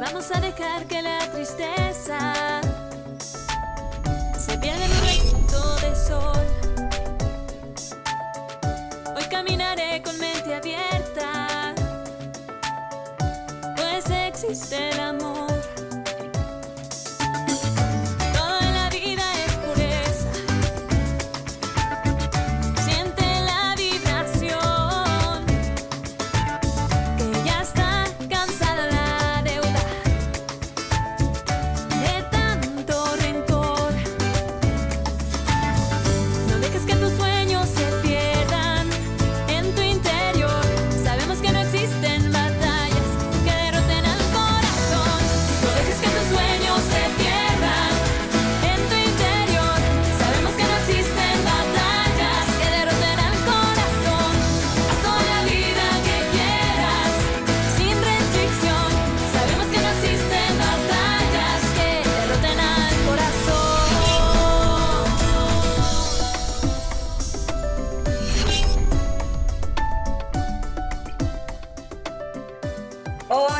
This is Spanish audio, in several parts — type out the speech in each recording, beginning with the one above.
Vamos a dejar que la tristeza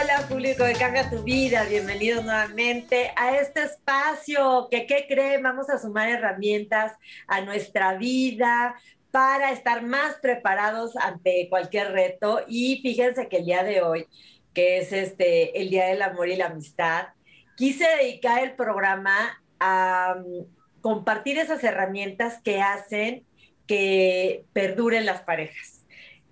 Hola público de Cambia tu Vida, bienvenidos nuevamente a este espacio que, ¿qué creen? Vamos a sumar herramientas a nuestra vida para estar más preparados ante cualquier reto y fíjense que el día de hoy, que es este, el Día del Amor y la Amistad, quise dedicar el programa a um, compartir esas herramientas que hacen que perduren las parejas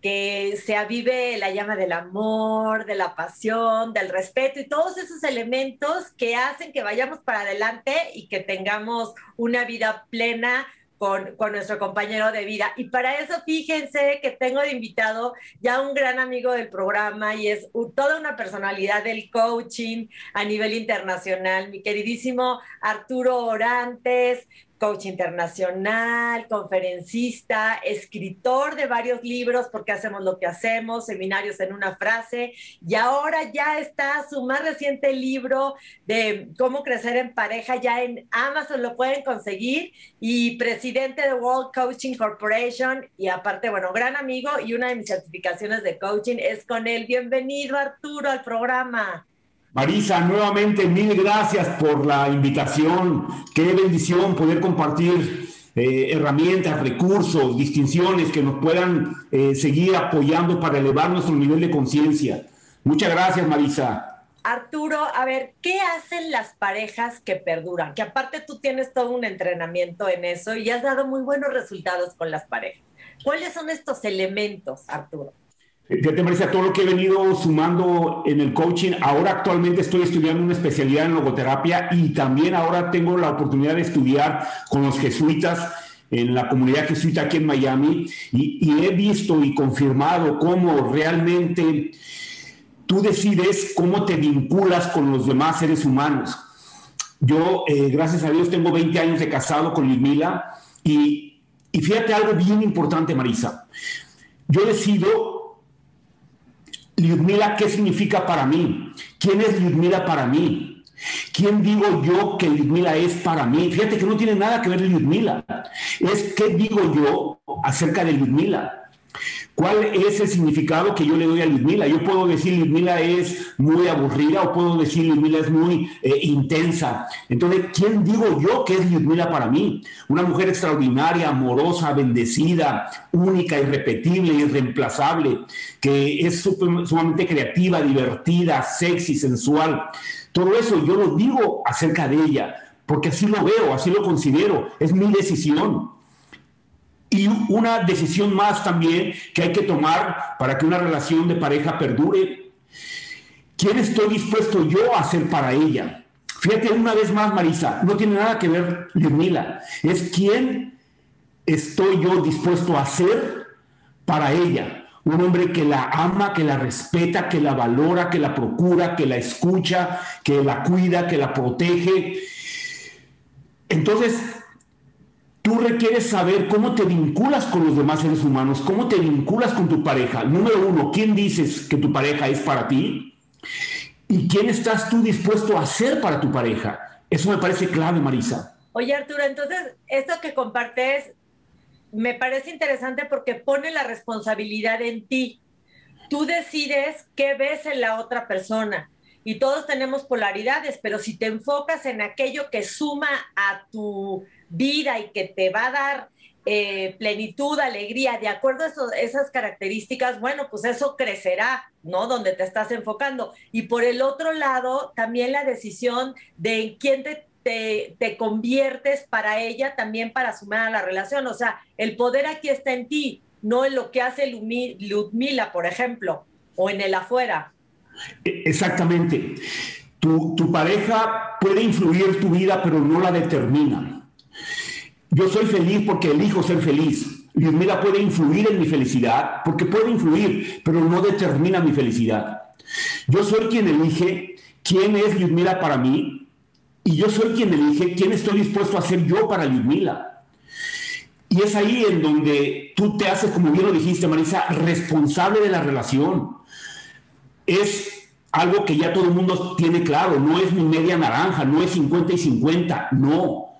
que se avive la llama del amor, de la pasión, del respeto y todos esos elementos que hacen que vayamos para adelante y que tengamos una vida plena con, con, nuestro compañero de vida. Y para eso, fíjense que tengo de invitado ya un gran amigo del programa y es toda una personalidad del coaching a nivel internacional, mi queridísimo Arturo Orantes, coach internacional, conferencista, escritor de varios libros, porque hacemos lo que hacemos, seminarios en una frase, y ahora ya está su más reciente libro de cómo crecer en pareja, ya en Amazon lo pueden conseguir, y presidente de World Coaching Corporation, y aparte, bueno, gran amigo, y una de mis certificaciones de coaching es con él. Bienvenido, Arturo, al programa. Marisa, nuevamente mil gracias por la invitación. Qué bendición poder compartir eh, herramientas, recursos, distinciones que nos puedan eh, seguir apoyando para elevar nuestro nivel de conciencia. Muchas gracias, Marisa. Arturo, a ver, ¿qué hacen las parejas que perduran? Que aparte tú tienes todo un entrenamiento en eso y has dado muy buenos resultados con las parejas. ¿Cuáles son estos elementos, Arturo? Fíjate, Marisa, todo lo que he venido sumando en el coaching, ahora actualmente estoy estudiando una especialidad en logoterapia y también ahora tengo la oportunidad de estudiar con los jesuitas en la comunidad jesuita aquí en Miami y, he visto y confirmado cómo realmente tú decides cómo te vinculas con los demás seres humanos. Yo, eh, gracias a Dios, tengo 20 años de casado con Ludmila y, y fíjate algo bien importante, Marisa. Yo decido Ludmila, ¿qué significa para mí? ¿Quién es Ludmila para mí? ¿Quién digo yo que Ludmila es para mí? Fíjate que no tiene nada que ver Ludmila. Es qué digo yo acerca de Ludmila. ¿Cuál es el significado que yo le doy a Ludmila? Yo puedo decir Ludmila es muy aburrida o puedo decir Ludmila es muy eh, intensa. Entonces, ¿quién digo yo que es Ludmila para mí? Una mujer extraordinaria, amorosa, bendecida, única, irrepetible, irreemplazable, que es sumamente creativa, divertida, sexy, sensual. Todo eso yo lo digo acerca de ella, porque así lo veo, así lo considero, es mi decisión. Y una decisión más también que hay que tomar para que una relación de pareja perdure. ¿Quién estoy dispuesto yo a hacer para ella? Fíjate una vez más, Marisa, no tiene nada que ver Ludmila. Es quién estoy yo dispuesto a hacer para ella. Un hombre que la ama, que la respeta, que la valora, que la procura, que la escucha, que la cuida, que la protege. Entonces, Tú requieres saber cómo te vinculas con los demás seres humanos, cómo te vinculas con tu pareja. Número uno, ¿quién dices que tu pareja es para ti? ¿Y quién estás tú dispuesto a hacer para tu pareja? Eso me parece clave, Marisa. Oye, Arturo, entonces, esto que compartes me parece interesante porque pone la responsabilidad en ti. Tú decides qué ves en la otra persona y todos tenemos polaridades, pero si te enfocas en aquello que suma a tu vida y que te va a dar eh, plenitud, alegría, de acuerdo a esas características, bueno, pues eso crecerá, ¿no? Donde te estás enfocando. Y por el otro lado, también la decisión de en quién te, te, conviertes para ella, también para sumar a la relación. O sea, el poder aquí está en ti, no en lo que hace Ludmila, por ejemplo, o en el afuera. E, exactamente. Tu, tu pareja puede influir tu vida, pero no la determina. Yo soy feliz porque elijo ser feliz. Ludmila puede influir en mi felicidad, porque puede influir, pero no determina mi felicidad. Yo soy quien elige quién es Ludmila para mí, y yo soy quien elige quién estoy dispuesto a ser yo para Ludmila. Y es ahí en donde tú te haces, como bien lo dijiste, Marisa, responsable de la relación. Es algo que ya todo el mundo tiene claro, no es mi media naranja, no es 50 y 50, no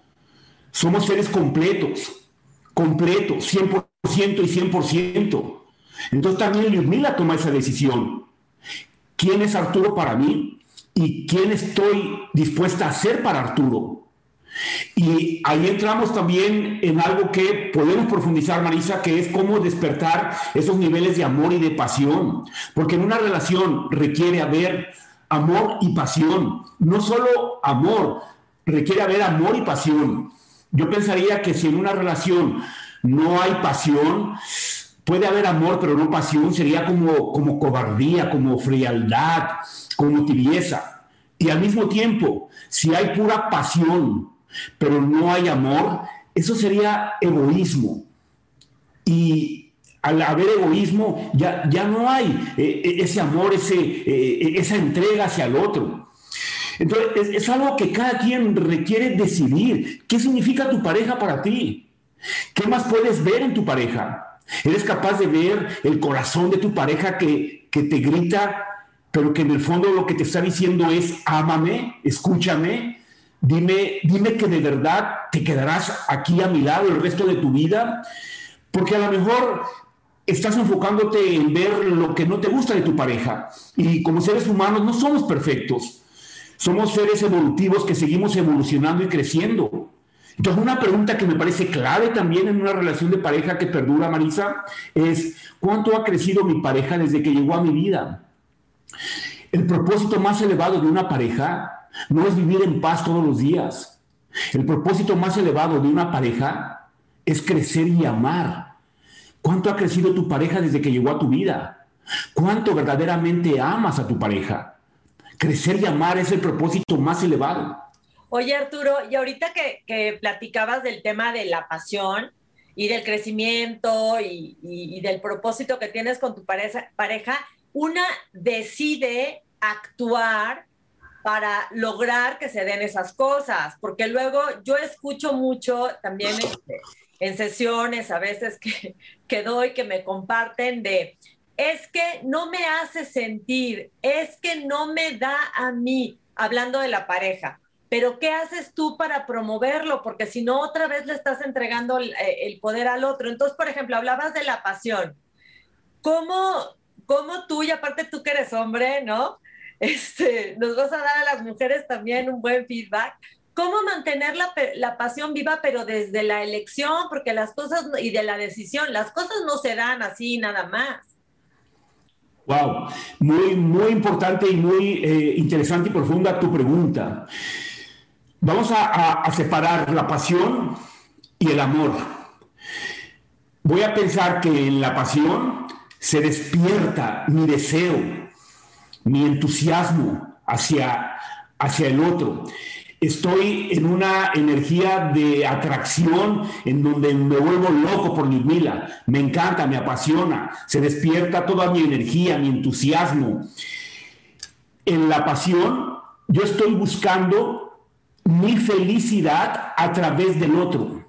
somos seres completos, completos, 100% y 100%. Entonces también Ludmila toma esa decisión. ¿Quién es Arturo para mí? ¿Y quién estoy dispuesta a ser para Arturo? Y ahí entramos también en algo que podemos profundizar, Marisa, que es cómo despertar esos niveles de amor y de pasión. Porque en una relación requiere haber amor y pasión. No solo amor, requiere haber amor y pasión. Yo pensaría que si en una relación no hay pasión, puede haber amor, pero no pasión, sería como, como cobardía, como frialdad, como tibieza. Y al mismo tiempo, si hay pura pasión, pero no hay amor, eso sería egoísmo. Y al haber egoísmo, ya, ya no hay eh, eh, ese amor, ese, eh, esa entrega hacia el otro. Entonces, es, algo que cada quien requiere decidir. ¿Qué significa tu pareja para ti? ¿Qué más puedes ver en tu pareja? ¿Eres capaz de ver el corazón de tu pareja que, que te grita, pero que en el fondo lo que te está diciendo es, ámame, escúchame, dime, dime que de verdad te quedarás aquí a mi lado el resto de tu vida? Porque a lo mejor estás enfocándote en ver lo que no te gusta de tu pareja. Y como seres humanos no somos perfectos. Somos seres evolutivos que seguimos evolucionando y creciendo. Entonces, una pregunta que me parece clave también en una relación de pareja que perdura, Marisa, es ¿cuánto ha crecido mi pareja desde que llegó a mi vida? El propósito más elevado de una pareja no es vivir en paz todos los días. El propósito más elevado de una pareja es crecer y amar. ¿Cuánto ha crecido tu pareja desde que llegó a tu vida? ¿Cuánto verdaderamente amas a tu pareja? Crecer y amar es el propósito más elevado. Oye, Arturo, y ahorita que, platicabas del tema de la pasión y del crecimiento y, del propósito que tienes con tu pareja, una decide actuar para lograr que se den esas cosas, porque luego yo escucho mucho también en, sesiones a veces que, que doy, que me comparten de, es que no me hace sentir, es que no me da a mí, hablando de la pareja. Pero ¿qué haces tú para promoverlo? Porque si no, otra vez le estás entregando el, eh, poder al otro. Entonces, por ejemplo, hablabas de la pasión. ¿Cómo, cómo tú, y aparte tú que eres hombre, ¿no? Este, nos vas a dar a las mujeres también un buen feedback. ¿Cómo mantener la, la, pasión viva, pero desde la elección? Porque las cosas, y de la decisión, las cosas no se dan así nada más. Wow, muy, muy importante y muy eh, interesante y profunda tu pregunta. Vamos a, separar la pasión y el amor. Voy a pensar que en la pasión se despierta mi deseo, mi entusiasmo hacia, hacia el otro estoy en una energía de atracción en donde me vuelvo loco por Ludmila. Me encanta, me apasiona, se despierta toda mi energía, mi entusiasmo. En la pasión, yo estoy buscando mi felicidad a través del otro.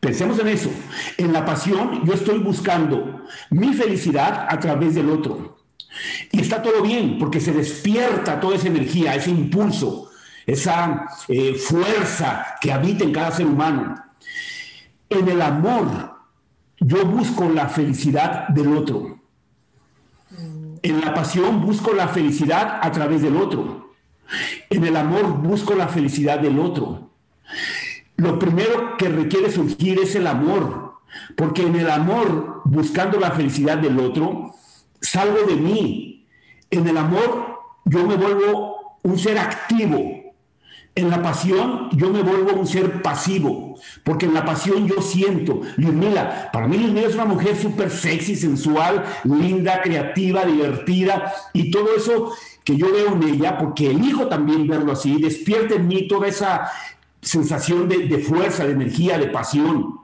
Pensemos en eso. En la pasión, yo estoy buscando mi felicidad a través del otro. Y está todo bien, porque se despierta toda esa energía, ese impulso esa eh, fuerza que habita en cada ser humano. En el amor, yo busco la felicidad del otro. En la pasión busco la felicidad a través del otro. En el amor busco la felicidad del otro. Lo primero que requiere surgir es el amor, porque en el amor, buscando la felicidad del otro, salgo de mí. En el amor yo me vuelvo un ser activo, en la pasión yo me vuelvo un ser pasivo, porque en la pasión yo siento. Ludmila, para mí Ludmila es una mujer súper sexy, sensual, linda, creativa, divertida, y todo eso que yo veo en ella, porque elijo también verlo así, despierta en mí toda esa sensación de, de fuerza, de energía, de pasión.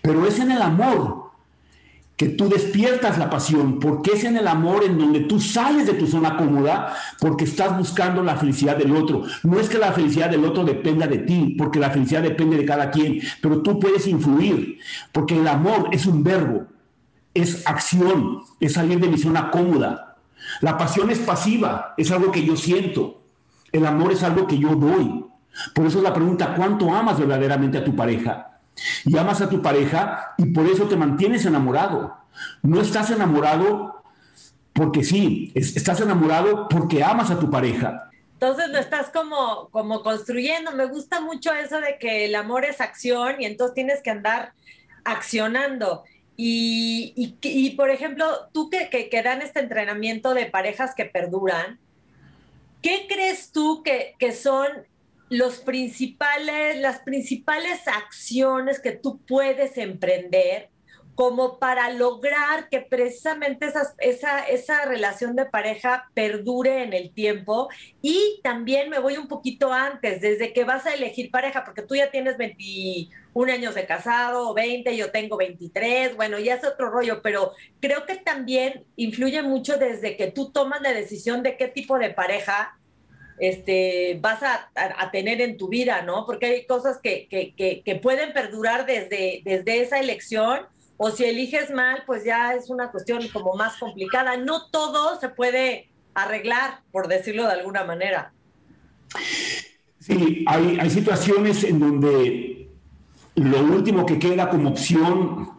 Pero es en el amor que tú despiertas la pasión, porque es en el amor en donde tú sales de tu zona cómoda, porque estás buscando la felicidad del otro. No es que la felicidad del otro dependa de ti, porque la felicidad depende de cada quien, pero tú puedes influir, porque el amor es un verbo, es acción, es salir de mi zona cómoda. La pasión es pasiva, es algo que yo siento. El amor es algo que yo doy. Por eso es la pregunta, ¿cuánto amas verdaderamente a tu pareja? Y amas a tu pareja y por eso te mantienes enamorado. No estás enamorado porque sí, estás enamorado porque amas a tu pareja. Entonces lo estás como, como construyendo. Me gusta mucho eso de que el amor es acción y entonces tienes que andar accionando. Y, por ejemplo, tú que, que, que, dan este entrenamiento de parejas que perduran, ¿qué crees tú que, que son los principales, las principales acciones que tú puedes emprender como para lograr que precisamente esa, esa relación de pareja perdure en el tiempo. Y también me voy un poquito antes, desde que vas a elegir pareja, porque tú ya tienes 21 años de casado, 20, yo tengo 23, bueno, ya es otro rollo, pero creo que también influye mucho desde que tú tomas la decisión de qué tipo de pareja este, vas a, tener en tu vida, ¿no? Porque hay cosas que, que, pueden perdurar desde, desde esa elección, o si eliges mal, pues ya es una cuestión como más complicada. No todo se puede arreglar, por decirlo de alguna manera. Sí, hay, hay situaciones en donde lo último que queda como opción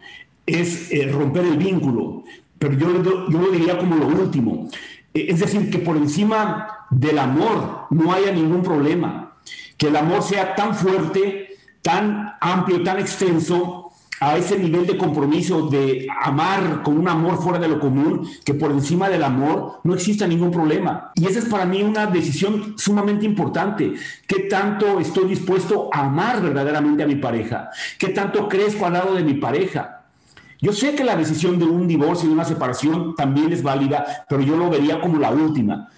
es eh, romper el vínculo, pero yo, yo lo diría como lo último. Es decir, que por encima del amor no haya ningún problema. Que el amor sea tan fuerte, tan amplio, tan extenso, a ese nivel de compromiso, de amar con un amor fuera de lo común, que por encima del amor no exista ningún problema. Y esa es para mí una decisión sumamente importante. ¿Qué tanto estoy dispuesto a amar verdaderamente a mi pareja? ¿Qué tanto crezco al lado de mi pareja? Yo sé que la decisión de un divorcio y de una separación también es válida, pero yo lo vería como la última.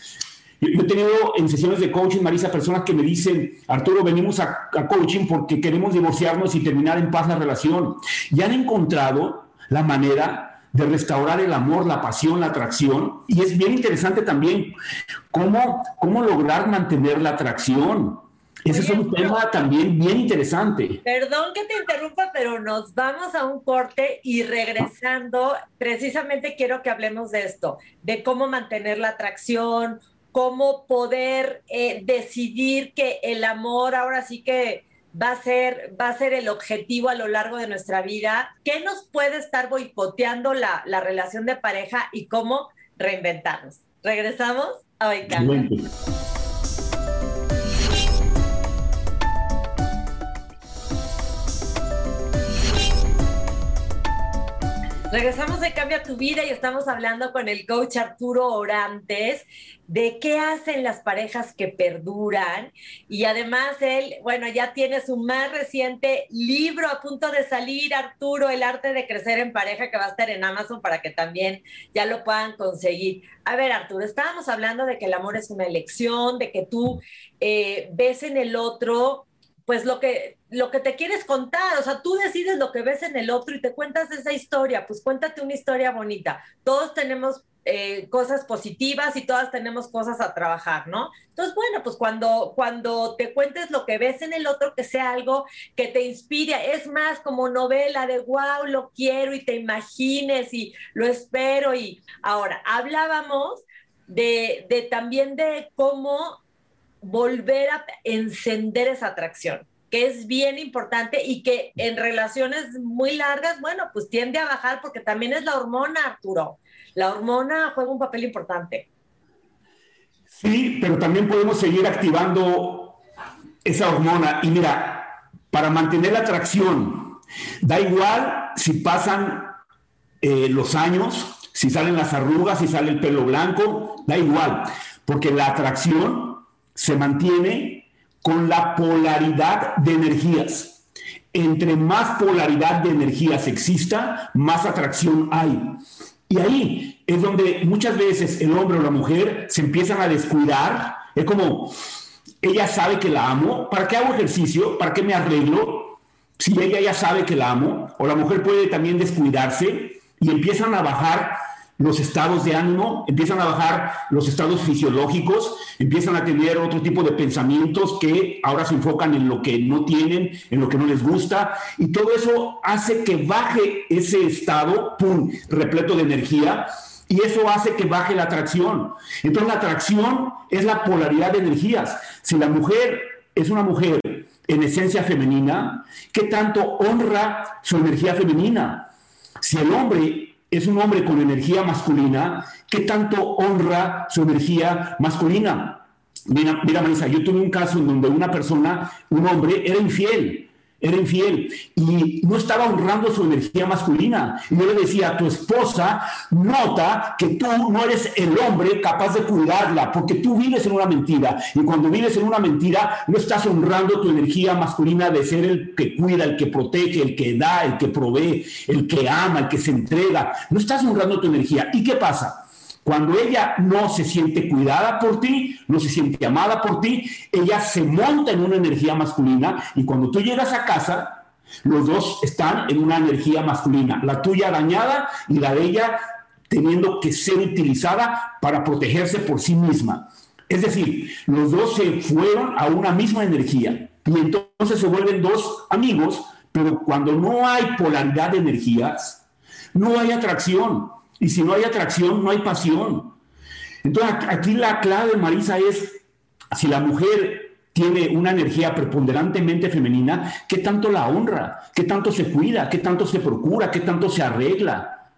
Yo, he tenido en sesiones de coaching, Marisa, personas que me dicen, Arturo, venimos a, a coaching porque queremos divorciarnos y terminar en paz la relación. Y han encontrado la manera de restaurar el amor, la pasión, la atracción. Y es bien interesante también cómo, cómo lograr mantener la atracción. Ese es un tema también bien interesante. Perdón que te interrumpa, pero nos vamos a un corte y regresando, precisamente quiero que hablemos de esto, de cómo mantener la atracción, cómo poder eh, decidir que el amor ahora sí que va a ser va a ser el objetivo a lo largo de nuestra vida. ¿Qué nos puede estar boicoteando la, la relación de pareja y cómo reinventarnos? Regresamos a Baicán. Regresamos de Cambia tu Vida y estamos hablando con el coach Arturo Orantes de qué hacen las parejas que perduran. Y además él, bueno, ya tiene su más reciente libro a punto de salir, Arturo, El arte de crecer en pareja, que va a estar en Amazon para que también ya lo puedan conseguir. A ver, Arturo, estábamos hablando de que el amor es una elección, de que tú eh, ves en el otro pues lo que, lo que te quieres contar, o sea, tú decides lo que ves en el otro y te cuentas esa historia, pues cuéntate una historia bonita. Todos tenemos eh, cosas positivas y todas tenemos cosas a trabajar, ¿no? Entonces, bueno, pues cuando, cuando te cuentes lo que ves en el otro, que sea algo que te inspire, es más como novela de wow, lo quiero y te imagines y lo espero. Y ahora, hablábamos de, de también de cómo volver a encender esa atracción. que es bien importante y que en relaciones muy largas, bueno, pues tiende a bajar porque también es la hormona, Arturo. La hormona juega un papel importante. Sí, pero también podemos seguir activando esa hormona. Y mira, para mantener la atracción, da igual si pasan eh, los años, si salen las arrugas, si sale el pelo blanco, da igual, porque la atracción se mantiene con la polaridad de energías. Entre más polaridad de energías exista, más atracción hay. Y ahí es donde muchas veces el hombre o la mujer se empiezan a descuidar. Es como, ella sabe que la amo, ¿para qué hago ejercicio? ¿Para qué me arreglo? Si ella ya sabe que la amo, o la mujer puede también descuidarse y empiezan a bajar los estados de ánimo, empiezan a bajar los estados fisiológicos, empiezan a tener otro tipo de pensamientos que ahora se enfocan en lo que no tienen, en lo que no les gusta, y todo eso hace que baje ese estado, pum, repleto de energía, y eso hace que baje la atracción. Entonces la atracción es la polaridad de energías. Si la mujer es una mujer en esencia femenina, ¿qué tanto honra su energía femenina? Si el hombre es un hombre con energía masculina, ¿qué tanto honra su energía masculina? Mira, mira, Marisa, yo tuve un caso en donde una persona, un hombre, era infiel era infiel y no estaba honrando su energía masculina. Y yo le decía, tu esposa nota que tú no eres el hombre capaz de cuidarla, porque tú vives en una mentira. Y cuando vives en una mentira, no estás honrando tu energía masculina de ser el que cuida, el que protege, el que da, el que provee, el que ama, el que se entrega. No estás honrando tu energía. ¿Y qué pasa? Cuando ella no se siente cuidada por ti, no se siente amada por ti, ella se monta en una energía masculina y cuando tú llegas a casa, los dos están en una energía masculina, la tuya dañada y la de ella teniendo que ser utilizada para protegerse por sí misma. Es decir, los dos se fueron a una misma energía y entonces se vuelven dos amigos, pero cuando no hay polaridad de energías, no hay atracción. Y si no hay atracción, no hay pasión. Entonces aquí la clave, Marisa, es si la mujer tiene una energía preponderantemente femenina, ¿qué tanto la honra? ¿Qué tanto se cuida? ¿Qué tanto se procura? ¿Qué tanto se arregla?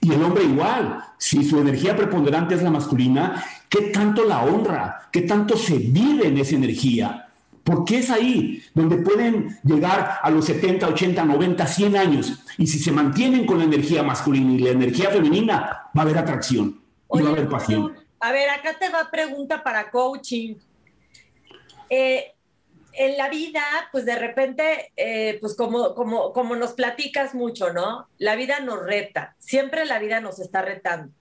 Y el hombre igual, si su energía preponderante es la masculina, ¿qué tanto la honra? ¿Qué tanto se vive en esa energía? Porque es ahí donde pueden llegar a los 70, 80, 90, 100 años. Y si se mantienen con la energía masculina y la energía femenina, va a haber atracción y va a haber pasión. A ver, acá te va pregunta para coaching. Eh, en la vida, pues de repente, eh, pues como, como, como nos platicas mucho, ¿no? La vida nos reta, siempre la vida nos está retando.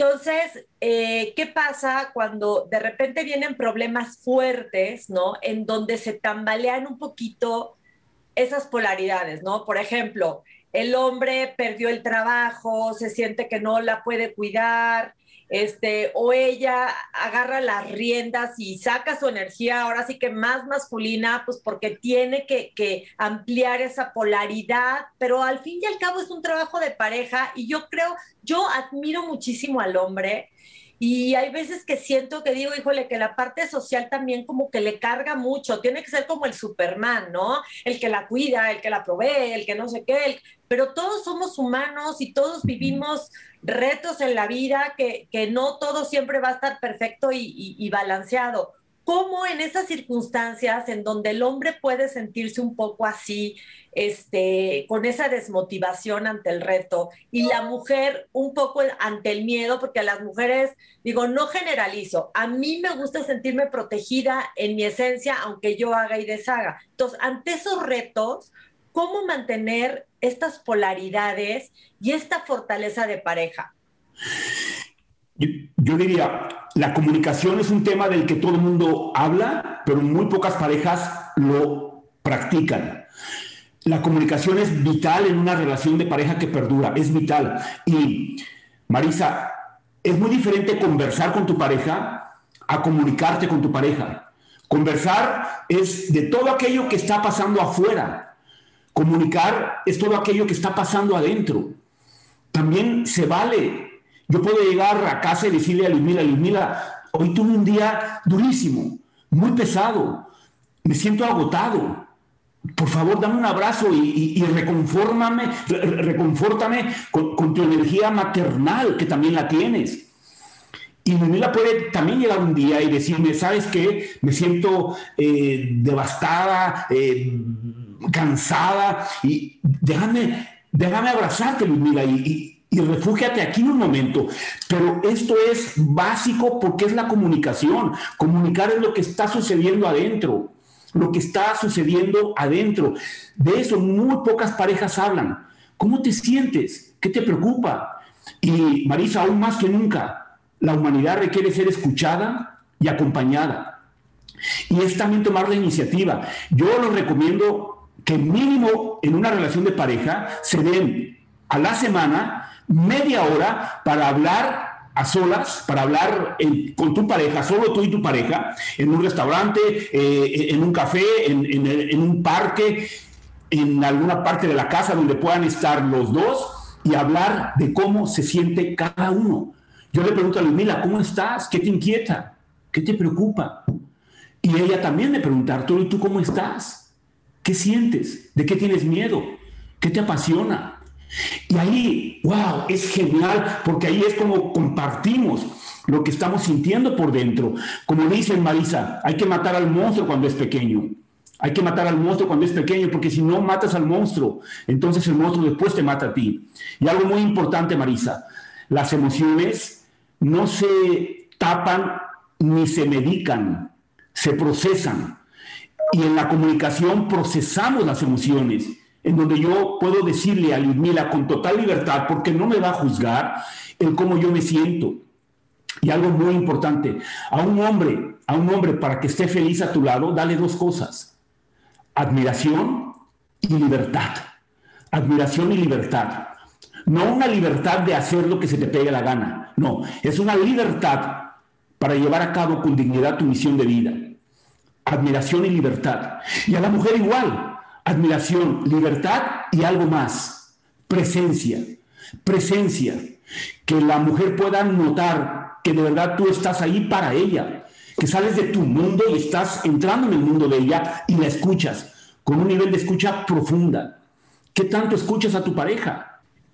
Entonces, eh, ¿qué pasa cuando de repente vienen problemas fuertes, ¿no? En donde se tambalean un poquito esas polaridades, ¿no? Por ejemplo, el hombre perdió el trabajo, se siente que no la puede cuidar, este, o ella agarra las riendas y saca su energía, ahora sí que más masculina, pues porque tiene que, que, ampliar esa polaridad, pero al fin y al cabo es un trabajo de pareja y yo creo, yo admiro muchísimo al hombre. Y hay veces que siento que digo, híjole, que la parte social también como que le carga mucho, tiene que ser como el Superman, ¿no? El que la cuida, el que la provee, el que no sé qué, el... pero todos somos humanos y todos vivimos retos en la vida, que, que no todo siempre va a estar perfecto y, balanceado. ¿Cómo en esas circunstancias en donde el hombre puede sentirse un poco así, este, con esa desmotivación ante el reto y la mujer un poco ante el miedo, porque a las mujeres, digo, no generalizo, a mí me gusta sentirme protegida en mi esencia, aunque yo haga y deshaga. Entonces, ante esos retos, ¿cómo mantener estas polaridades y esta fortaleza de pareja? Yo, yo, diría, la comunicación es un tema del que todo el mundo habla, pero muy pocas parejas lo practican. La comunicación es vital en una relación de pareja que perdura, es vital. Y Marisa, es muy diferente conversar con tu pareja a comunicarte con tu pareja. Conversar es de todo aquello que está pasando afuera. Comunicar es todo aquello que está pasando adentro. También se vale yo puedo llegar a casa y decirle a Ludmila, Ludmila, hoy tuve un día durísimo, muy pesado, me siento agotado. por favor, dame un abrazo y, y, reconfórmame, reconfórtame con, tu energía maternal, que también la tienes. Y Ludmila puede también llegar un día y decirme, ¿sabes qué? Me siento eh, devastada, eh, cansada, y déjame, déjame abrazarte, Ludmila, y, y, y refúgiate aquí en un momento. Pero esto es básico porque es la comunicación. Comunicar es lo que está sucediendo adentro lo que está sucediendo adentro. De eso muy pocas parejas hablan. ¿Cómo te sientes? ¿Qué te preocupa? Y Marisa, aún más que nunca, la humanidad requiere ser escuchada y acompañada. Y es también tomar la iniciativa. Yo lo recomiendo que mínimo en una relación de pareja se den a la semana media hora para hablar a solas para hablar con tu pareja, solo tú y tu pareja, en un restaurante, eh, en un café, en, un parque, en alguna parte de la casa donde puedan estar los dos y hablar de cómo se siente cada uno. Yo le pregunto a Ludmila, ¿cómo estás? ¿Qué te inquieta? ¿Qué te preocupa? Y ella también me pregunta, Arturo, ¿y tú cómo estás? ¿Qué sientes? ¿De qué tienes miedo? ¿Qué te apasiona? Y ahí, wow, es genial, porque ahí es como compartimos lo que estamos sintiendo por dentro. Como dice Marisa, hay que matar al monstruo cuando es pequeño. Hay que matar al monstruo cuando es pequeño, porque si no matas al monstruo, entonces el monstruo después te mata a ti. Y algo muy importante, Marisa, las emociones no se tapan ni se medican, se procesan. Y en la comunicación procesamos las emociones en donde yo puedo decirle a Ludmila con total libertad, porque no me va a juzgar, el cómo yo me siento. Y algo muy importante, a un hombre, a un hombre para que esté feliz a tu lado, dale dos cosas, admiración y libertad. Admiración y libertad. No una libertad de hacer lo que se te pegue la gana, no, es una libertad para llevar a cabo con dignidad tu misión de vida. Admiración y libertad. Y a la mujer igual, admiración, libertad y algo más, presencia, presencia, que la mujer pueda notar que de verdad tú estás ahí para ella, que sales de tu mundo y estás entrando en el mundo de ella y la escuchas con un nivel de escucha profunda. ¿Qué tanto escuchas a tu pareja?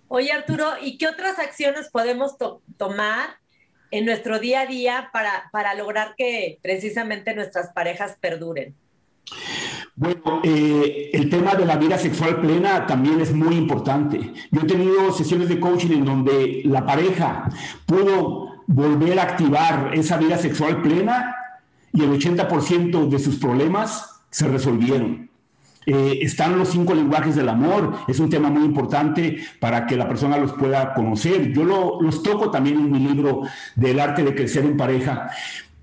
Oye Arturo, ¿y qué otras acciones podemos tomar en nuestro día a día para, para lograr que precisamente nuestras parejas perduren? Bueno, eh, el tema de la vida sexual plena también es muy importante. Yo he tenido sesiones de coaching en donde la pareja pudo volver a activar esa vida sexual plena y el 80% de sus problemas se resolvieron. Eh, están los cinco lenguajes del amor, es un tema muy importante para que la persona los pueda conocer. Yo los toco también en mi libro del arte de crecer en pareja,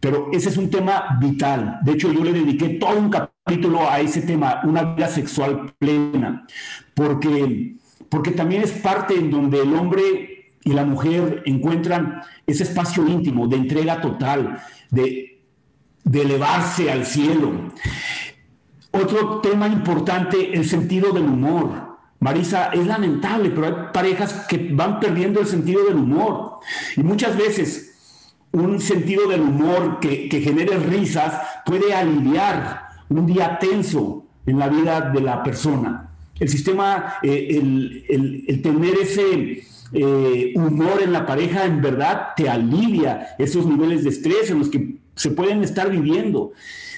pero ese es un tema vital. De hecho, yo le dediqué todo un capítulo a ese tema, una vida sexual plena, porque, porque también es parte en donde el hombre y la mujer encuentran ese espacio íntimo de entrega total, de, de elevarse al cielo. Otro tema importante, el sentido del humor. Marisa, es lamentable, pero hay parejas que van perdiendo el sentido del humor. Y muchas veces un sentido del humor que, genere risas puede aliviar un día tenso en la vida de la persona. El sistema, eh, el, tener ese eh, humor en la pareja en verdad te alivia esos niveles de estrés en los que se pueden estar viviendo.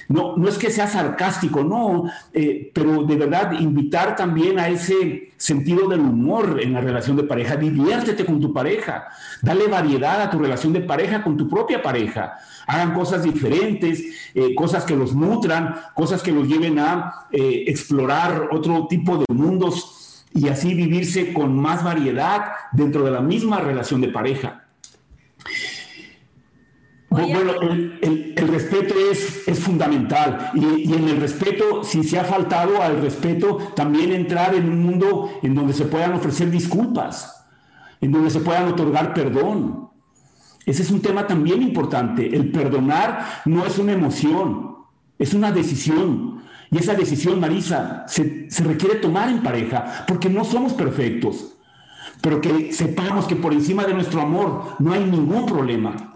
No, no es que sea sarcástico, no, eh, pero de verdad invitar también a ese sentido del humor en la relación de pareja. Diviértete con tu pareja, dale variedad a tu relación de pareja con tu propia pareja. Hagan cosas diferentes, eh, cosas que los nutran, cosas que los lleven a eh, explorar otro tipo de mundos y así vivirse con más variedad dentro de la misma relación de pareja. Bueno, el, respeto es, es fundamental y, en el respeto, si se ha faltado al respeto, también entrar en un mundo en donde se puedan ofrecer disculpas, en donde se puedan otorgar perdón. Ese es un tema también importante. El perdonar no es una emoción, es una decisión. Y esa decisión, Marisa, se, se requiere tomar en pareja, porque no somos perfectos, pero que sepamos que por encima de nuestro amor no hay ningún problema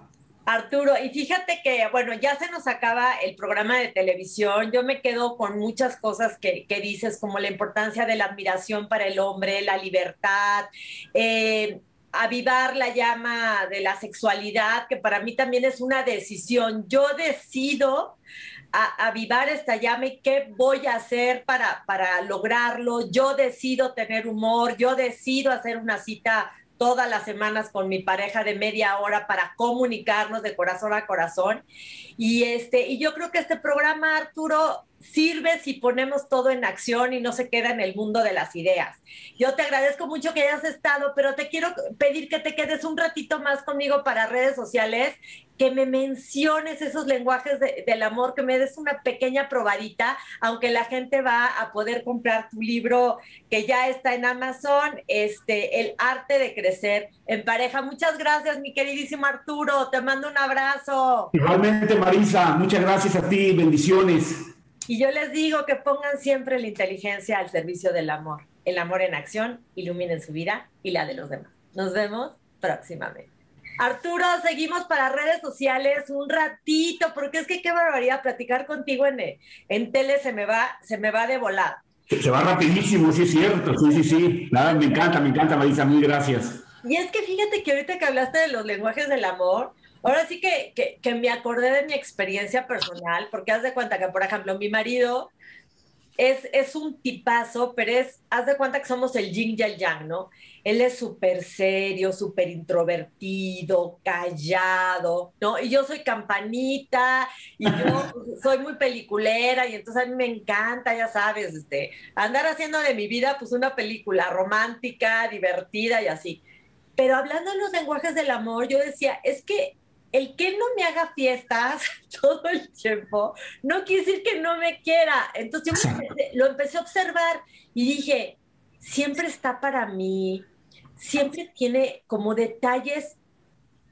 Arturo, y fíjate que, bueno, ya se nos acaba el programa de televisión. Yo me quedo con muchas cosas que, que dices, como la importancia de la admiración para el hombre, la libertad, eh, avivar la llama de la sexualidad, que para mí también es una decisión. Yo decido a, avivar esta llama y qué voy a hacer para, para lograrlo. Yo decido tener humor, yo decido hacer una cita todas las semanas con mi pareja de media hora para comunicarnos de corazón a corazón. Y, este, y yo creo que este programa, Arturo, sirve si ponemos todo en acción y no se queda en el mundo de las ideas. Yo te agradezco mucho que hayas estado, pero te quiero pedir que te quedes un ratito más conmigo para redes sociales, que me menciones esos lenguajes de, del amor, que me des una pequeña probadita, aunque la gente va a poder comprar tu libro que ya está en Amazon, este, El arte de crecer en pareja. Muchas gracias, mi queridísimo Arturo, te mando un abrazo. Igualmente, Marisa, muchas gracias a ti, bendiciones. Y yo les digo que pongan siempre la inteligencia al servicio del amor. El amor en acción iluminen su vida y la de los demás. Nos vemos próximamente. Arturo, seguimos para redes sociales un ratito, porque es que qué barbaridad platicar contigo en, en tele se me va, se me va de volada. Se va rapidísimo, sí es cierto, sí, sí, sí. Nada, me encanta, me encanta, Marisa, mil gracias. Y es que fíjate que ahorita que hablaste de los lenguajes del amor, Ahora sí que, que, que, me acordé de mi experiencia personal, porque haz de cuenta que, por ejemplo, mi marido es, es un tipazo, pero es, haz de cuenta que somos el yin y el yang, ¿no? Él es súper serio, súper introvertido, callado, ¿no? Y yo soy campanita, y yo soy muy peliculera, y entonces a mí me encanta, ya sabes, este, andar haciendo de mi vida, pues, una película romántica, divertida y así. Pero hablando de los lenguajes del amor, yo decía, es que el que no me haga fiestas todo el tiempo no quiere decir que no me quiera. Entonces yo empecé, lo empecé a observar y dije, siempre está para mí, siempre tiene como detalles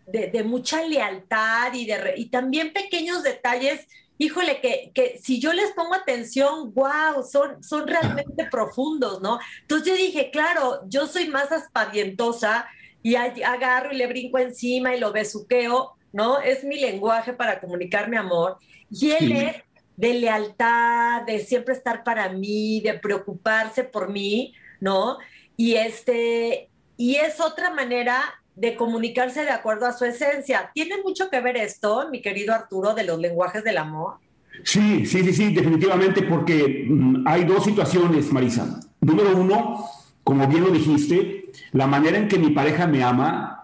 de, de mucha lealtad y, de, y también pequeños detalles. Híjole, que, que si yo les pongo atención, wow, son, son realmente profundos, ¿no? Entonces yo dije, claro, yo soy más aspavientosa y agarro y le brinco encima y lo besuqueo, ¿no? Es mi lenguaje para comunicar mi amor. Y él sí. es de lealtad, de siempre estar para mí, de preocuparse por mí, ¿no? Y este, y es otra manera de comunicarse de acuerdo a su esencia. ¿Tiene mucho que ver esto, mi querido Arturo, de los lenguajes del amor? Sí, sí, sí, sí, definitivamente, porque mm, hay dos situaciones, Marisa. Número uno, como bien lo dijiste, la manera en que mi pareja me ama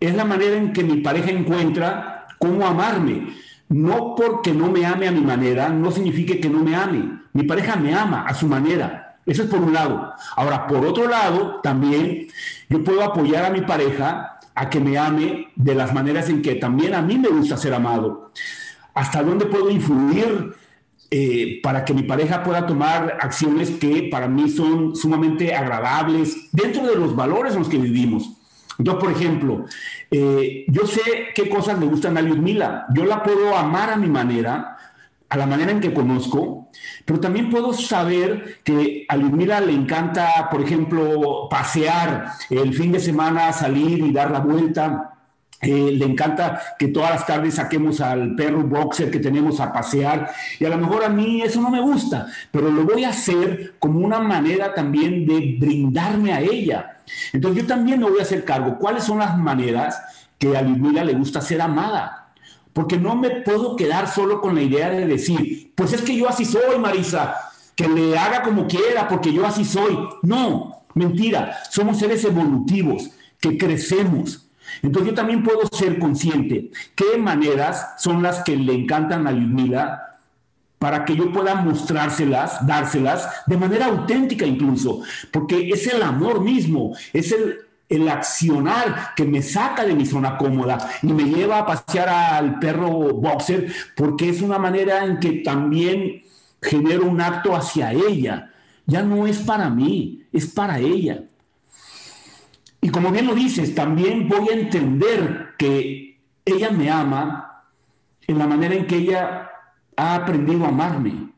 es la manera en que mi pareja encuentra cómo amarme. No porque no me ame a mi manera, no significa que no me ame. Mi pareja me ama a su manera. Eso es por un lado. Ahora, por otro lado, también yo puedo apoyar a mi pareja a que me ame de las maneras en que también a mí me gusta ser amado. ¿Hasta dónde puedo influir eh, para que mi pareja pueda tomar acciones que para mí son sumamente agradables dentro de los valores en los que vivimos? Entonces, por ejemplo, eh, yo sé qué cosas me gustan a Mila. Yo la puedo amar a mi manera, a la manera en que conozco, pero también puedo saber que a Mila le encanta, por ejemplo, pasear el fin de semana, salir y dar la vuelta. Eh, le encanta que todas las tardes saquemos al perro boxer que tenemos a pasear y a lo mejor a mí eso no me gusta, pero lo voy a hacer como una manera también de brindarme a ella. Entonces yo también me voy a hacer cargo. ¿Cuáles son las maneras que a Ludmila le gusta ser amada? Porque no me puedo quedar solo con la idea de decir, pues es que yo así soy, Marisa, que le haga como quiera, porque yo así soy. No, mentira, somos seres evolutivos, que crecemos, entonces yo también puedo ser consciente qué maneras son las que le encantan a Ludmila para que yo pueda mostrárselas, dárselas de manera auténtica incluso, porque es el amor mismo, es el, el accionar que me saca de mi zona cómoda y me lleva a pasear al perro boxer, porque es una manera en que también genero un acto hacia ella. Ya no es para mí, es para ella. Y como bien lo dices, también voy a entender que ella me ama en la manera en que ella ha aprendido a amarme.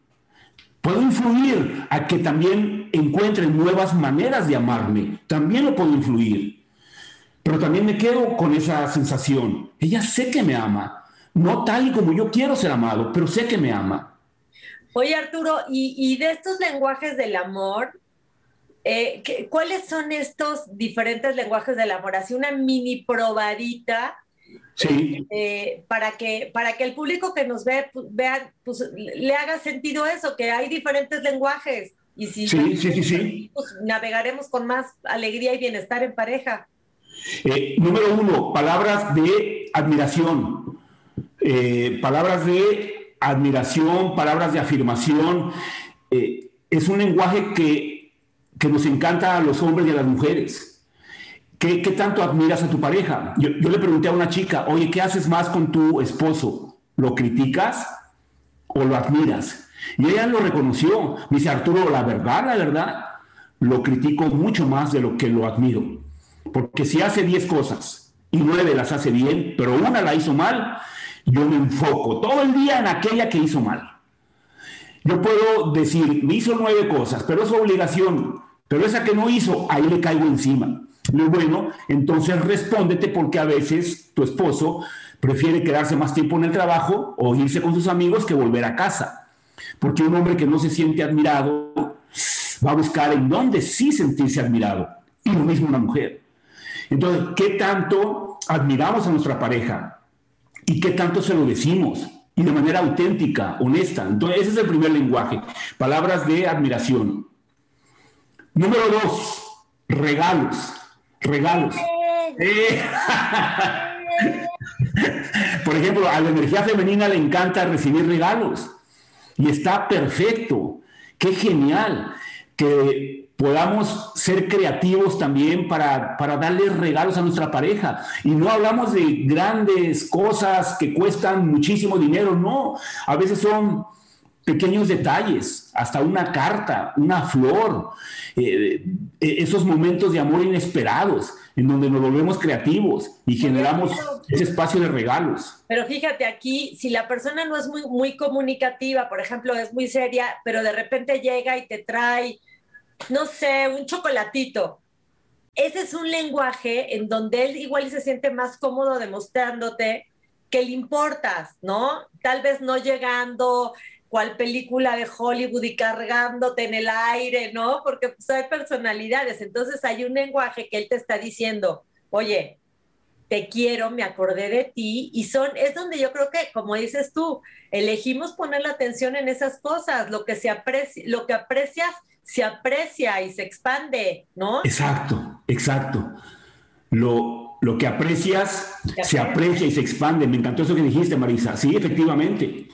Puedo influir a que también encuentre nuevas maneras de amarme. También lo puedo influir. pero también me quedo con esa sensación. Ella sé que me ama, no tal y como yo quiero ser amado, pero sé que me ama. Oye, Arturo, y, de estos lenguajes del amor, eh, ¿cuáles son estos diferentes lenguajes del amor? Así una mini probadita Sí. Eh, para, que, para que el público que nos ve, vea, pues, le haga sentido eso, que hay diferentes lenguajes. Y si sí, sí, sí, pues, navegaremos con más alegría y bienestar en pareja. Eh, número uno, palabras de admiración. Eh, palabras de admiración, palabras de afirmación. es un lenguaje que, que nos encanta a los hombres y a las mujeres. ¿Qué, tanto admiras a tu pareja? Yo, le pregunté a una chica, oye, ¿qué haces más con tu esposo? ¿Lo criticas o lo admiras? Y ella lo reconoció. Dice, Arturo, la verdad, la verdad, lo critico mucho más de lo que lo admiro. Porque si hace 10 cosas y 9 las hace bien, pero una la hizo mal, yo me enfoco todo el día en aquella que hizo mal. Yo puedo decir, me hizo nueve cosas, pero es obligación, pero esa que no hizo, ahí le caigo encima. Muy bueno, entonces respóndete porque a veces tu esposo prefiere quedarse más tiempo en el trabajo o irse con sus amigos que volver a casa. Porque un hombre que no se siente admirado va a buscar en dónde sí sentirse admirado. Y lo mismo una mujer. Entonces, ¿qué tanto admiramos a nuestra pareja? ¿Y qué tanto se lo decimos? Y de manera auténtica, honesta. Entonces, ese es el primer lenguaje. Palabras de admiración. Número dos, regalos. Regalos. Eh. Por ejemplo, a la energía femenina le encanta recibir regalos y está perfecto. Qué genial que podamos ser creativos también para, para darle regalos a nuestra pareja. Y no hablamos de grandes cosas que cuestan muchísimo dinero, no. A veces son pequeños detalles, hasta una carta, una flor, eh, eh, esos momentos de amor inesperados, en donde nos volvemos creativos y generamos ese espacio de regalos. Pero fíjate aquí, si la persona no es muy, muy comunicativa, por ejemplo, es muy seria, pero de repente llega y te trae, no sé, un chocolatito. Ese es un lenguaje en donde él igual se siente más cómodo demostrándote que le importas, ¿no? Tal vez no llegando cual película de Hollywood y cargándote en el aire, ¿no? Porque pues, hay personalidades, entonces hay un lenguaje que él te está diciendo, oye, te quiero, me acordé de ti, y son, es donde yo creo que, como dices tú, elegimos poner la atención en esas cosas, lo que se lo que aprecias se aprecia y se expande, ¿no? Exacto, exacto. Lo, lo que aprecias se aprecia y se expande. Me encantó eso que dijiste, Marisa. Sí, efectivamente.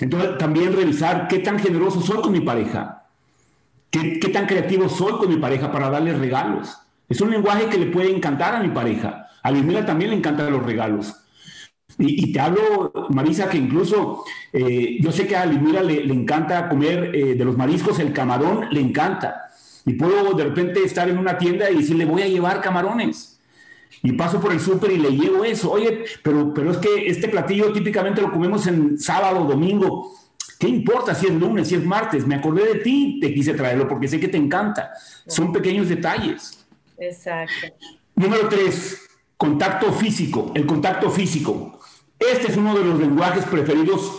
Entonces, también revisar qué tan generoso soy con mi pareja. Qué, tan creativo soy con mi pareja para darle regalos. Es un lenguaje que le puede encantar a mi pareja. A Lismila también le encantan los regalos. Y, te hablo, Marisa, que incluso eh, yo sé que a Lismila le, encanta comer eh, de los mariscos, el camarón le encanta. Y puedo de repente estar en una tienda y decirle, voy a llevar camarones y paso por el súper y le llevo eso. Oye, pero, pero es que este platillo típicamente lo comemos en sábado, domingo. ¿Qué importa si es lunes, si es martes? Me acordé de ti, te quise traerlo porque sé que te encanta. Son pequeños detalles. Exacto. Número tres, contacto físico. El contacto físico. Este es uno de los lenguajes preferidos,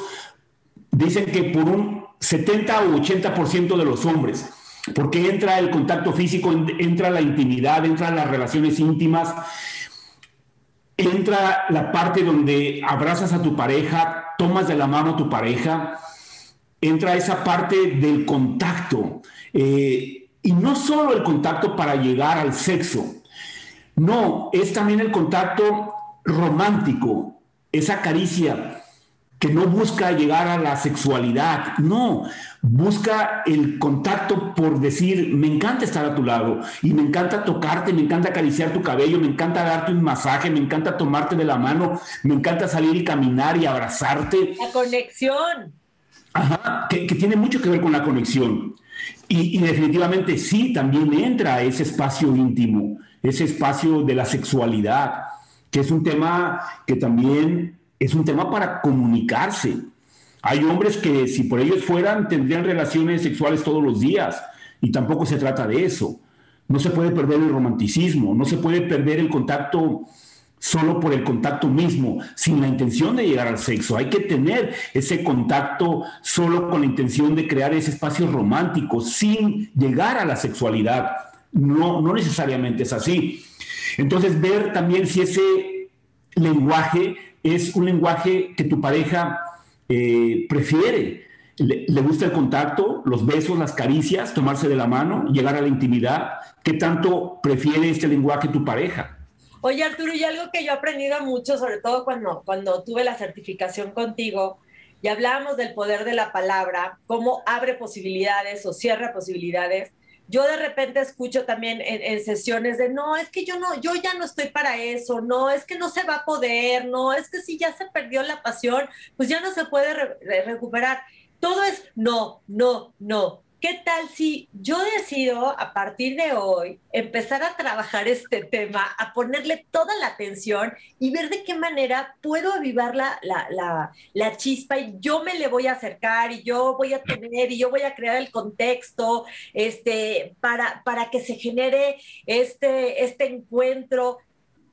dicen que por un 70 o 80% de los hombres porque entra el contacto físico, entra la intimidad, entra las relaciones íntimas, entra la parte donde abrazas a tu pareja, tomas de la mano a tu pareja, entra esa parte del contacto. Eh, y no solo el contacto para llegar al sexo, no, es también el contacto romántico, esa caricia que no busca llegar a la sexualidad, no, busca el contacto por decir, me encanta estar a tu lado y me encanta tocarte, me encanta acariciar tu cabello, me encanta darte un masaje, me encanta tomarte de la mano, me encanta salir y caminar y abrazarte. La conexión. Ajá, que, tiene mucho que ver con la conexión. Y, y, definitivamente sí, también entra ese espacio íntimo, ese espacio de la sexualidad, que es un tema que también es un tema para comunicarse hay hombres que si por ellos fueran tendrían relaciones sexuales todos los días y tampoco se trata de eso. no se puede perder el romanticismo, no se puede perder el contacto solo por el contacto mismo, sin la intención de llegar al sexo. Hay que tener ese contacto solo con la intención de crear ese espacio romántico, sin llegar a la sexualidad. No, no necesariamente es así. Entonces, ver también si ese lenguaje es un lenguaje que tu pareja eh, prefiere. Le, le, gusta el contacto, los besos, las caricias, tomarse de la mano, llegar a la intimidad. ¿Qué tanto prefiere este lenguaje tu pareja? Oye, Arturo, y algo que yo he aprendido mucho, sobre todo cuando, cuando tuve la certificación contigo, y hablábamos del poder de la palabra, cómo abre posibilidades o cierra posibilidades. Yo de repente escucho también en, sesiones de no, es que yo no, yo ya no estoy para eso, no, es que no se va a poder, no, es que si ya se perdió la pasión, pues ya no se puede re recuperar. Todo es no, no, no. ¿Qué tal si yo decido a partir de hoy empezar a trabajar este tema, a ponerle toda la atención y ver de qué manera puedo avivar la, la, la, la, chispa y yo me le voy a acercar y yo voy a tener y yo voy a crear el contexto este, para, para que se genere este, este encuentro?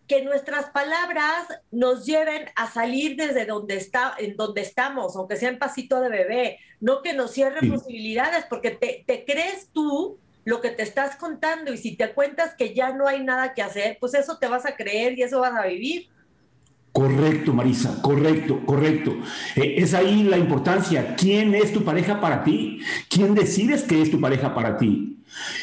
que nuestras palabras nos lleven a salir desde donde está, en donde estamos, aunque sea en pasito de bebé, no que nos cierren sí. posibilidades, porque te, te, crees tú lo que te estás contando y si te cuentas que ya no hay nada que hacer, pues eso te vas a creer y eso vas a vivir. Correcto, Marisa, correcto, correcto. Eh, es ahí la importancia. ¿Quién es tu pareja para ti? ¿Quién decides que es tu pareja para ti?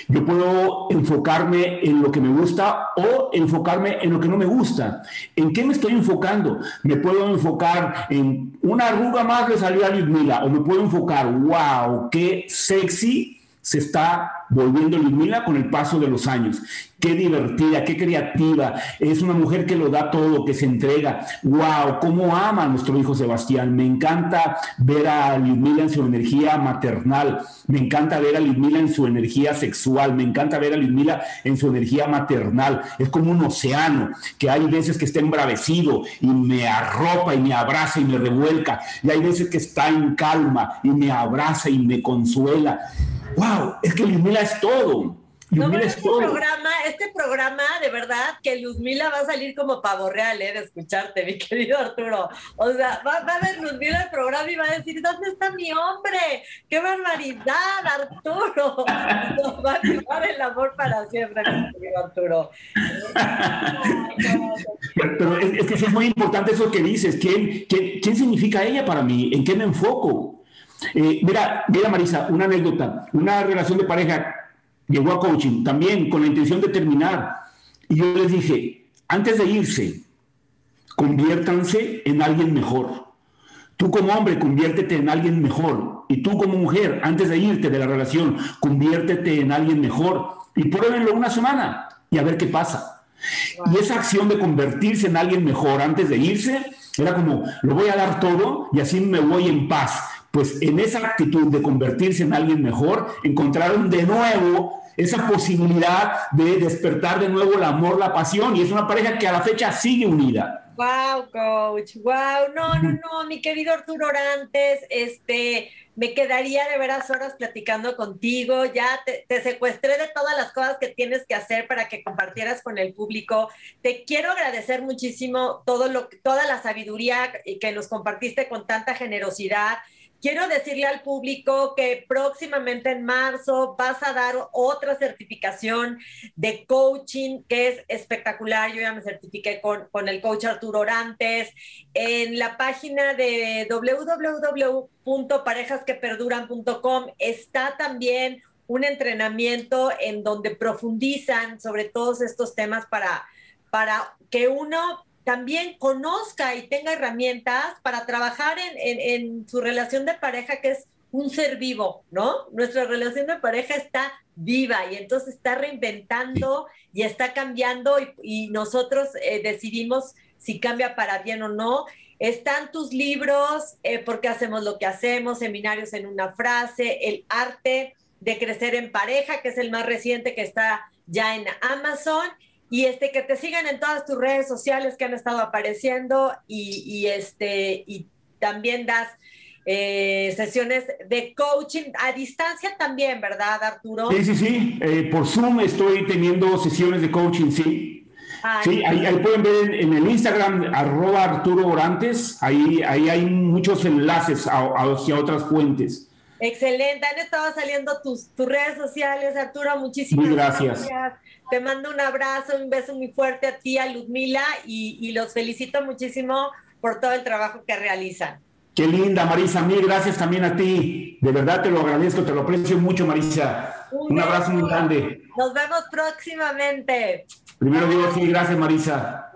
Yo puedo enfocarme en lo que me gusta o enfocarme en lo que no me gusta. ¿En qué me estoy enfocando? Me puedo enfocar en una arruga más le salió a Ludmila o me puedo enfocar, wow, qué sexy se está volviendo Ludmila con el paso de los años. Qué divertida, qué creativa. Es una mujer que lo da todo, que se entrega. ¡Wow! ¿Cómo ama a nuestro hijo Sebastián? Me encanta ver a Ludmila en su energía maternal. Me encanta ver a Ludmila en su energía sexual. Me encanta ver a Ludmila en su energía maternal. Es como un océano que hay veces que está embravecido y me arropa y me abraza y me revuelca. Y hay veces que está en calma y me abraza y me consuela wow, es que Luzmila es todo. Luzmila no, es este todo. Programa, este programa, de verdad, que Luzmila va a salir como pavo real, ¿eh? De escucharte, mi querido Arturo. O sea, va, va, a ver Luzmila el programa y va a decir, ¿dónde está mi hombre? ¡Qué barbaridad, Arturo! Nos va a llevar el amor para siempre, mi querido Arturo. pero, es, es, que es muy importante eso que dices. ¿Quién, quién, ¿Quién significa ella para mí? ¿En qué me enfoco? Eh, mira, mira Marisa, una anécdota, una relación de pareja llegó a coaching también con la intención de terminar. Y yo les dije, antes de irse, conviértanse en alguien mejor. Tú como hombre, conviértete en alguien mejor. Y tú como mujer, antes de irte de la relación, conviértete en alguien mejor. Y pruébenlo una semana y a ver qué pasa. Wow. Y esa acción de convertirse en alguien mejor antes de irse, era como, lo voy a dar todo y así me voy en paz pues en esa actitud de convertirse en alguien mejor, encontraron de nuevo esa posibilidad de despertar de nuevo el amor, la pasión, y es una pareja que a la fecha sigue unida. Wow, coach, wow, no, no, no, mi querido Arturo Orantes, este, me quedaría de veras horas platicando contigo, ya te, secuestré de todas las cosas que tienes que hacer para que compartieras con el público. Te quiero agradecer muchísimo todo lo, toda la sabiduría que nos compartiste con tanta generosidad. Quiero decirle al público que próximamente en marzo vas a dar otra certificación de coaching que es espectacular. Yo ya me certifiqué con, con el coach Arturo Orantes. En la página de www.parejasqueperduran.com está también un entrenamiento en donde profundizan sobre todos estos temas para, para que uno también conozca y tenga herramientas para trabajar en, su relación de pareja, que es un ser vivo, ¿no? Nuestra relación de pareja está viva y entonces está reinventando y está cambiando y, y nosotros eh, decidimos si cambia para bien o no. Están tus libros, eh, porque hacemos lo que hacemos, seminarios en una frase, el arte de crecer en pareja, que es el más reciente que está ya en Amazon y este que te sigan en todas tus redes sociales que han estado apareciendo y, y este y también das eh, sesiones de coaching a distancia también, ¿verdad, Arturo? Sí, sí, sí. Eh, por Zoom estoy teniendo sesiones de coaching, sí. sí, ahí, pueden ver en, el Instagram, arroba Arturo Orantes, ahí, ahí hay muchos enlaces hacia otras fuentes. Excelente, han estado saliendo tus, tus redes sociales, Arturo, muchísimas gracias. Te mando un abrazo, un beso muy fuerte a ti, a Ludmila, y, y los felicito muchísimo por todo el trabajo que realizan. Qué linda, Marisa. Mil gracias también a ti. De verdad te lo agradezco, te lo aprecio mucho, Marisa. Un, abrazo muy grande. Nos vemos próximamente. Primero digo sí, gracias, Marisa.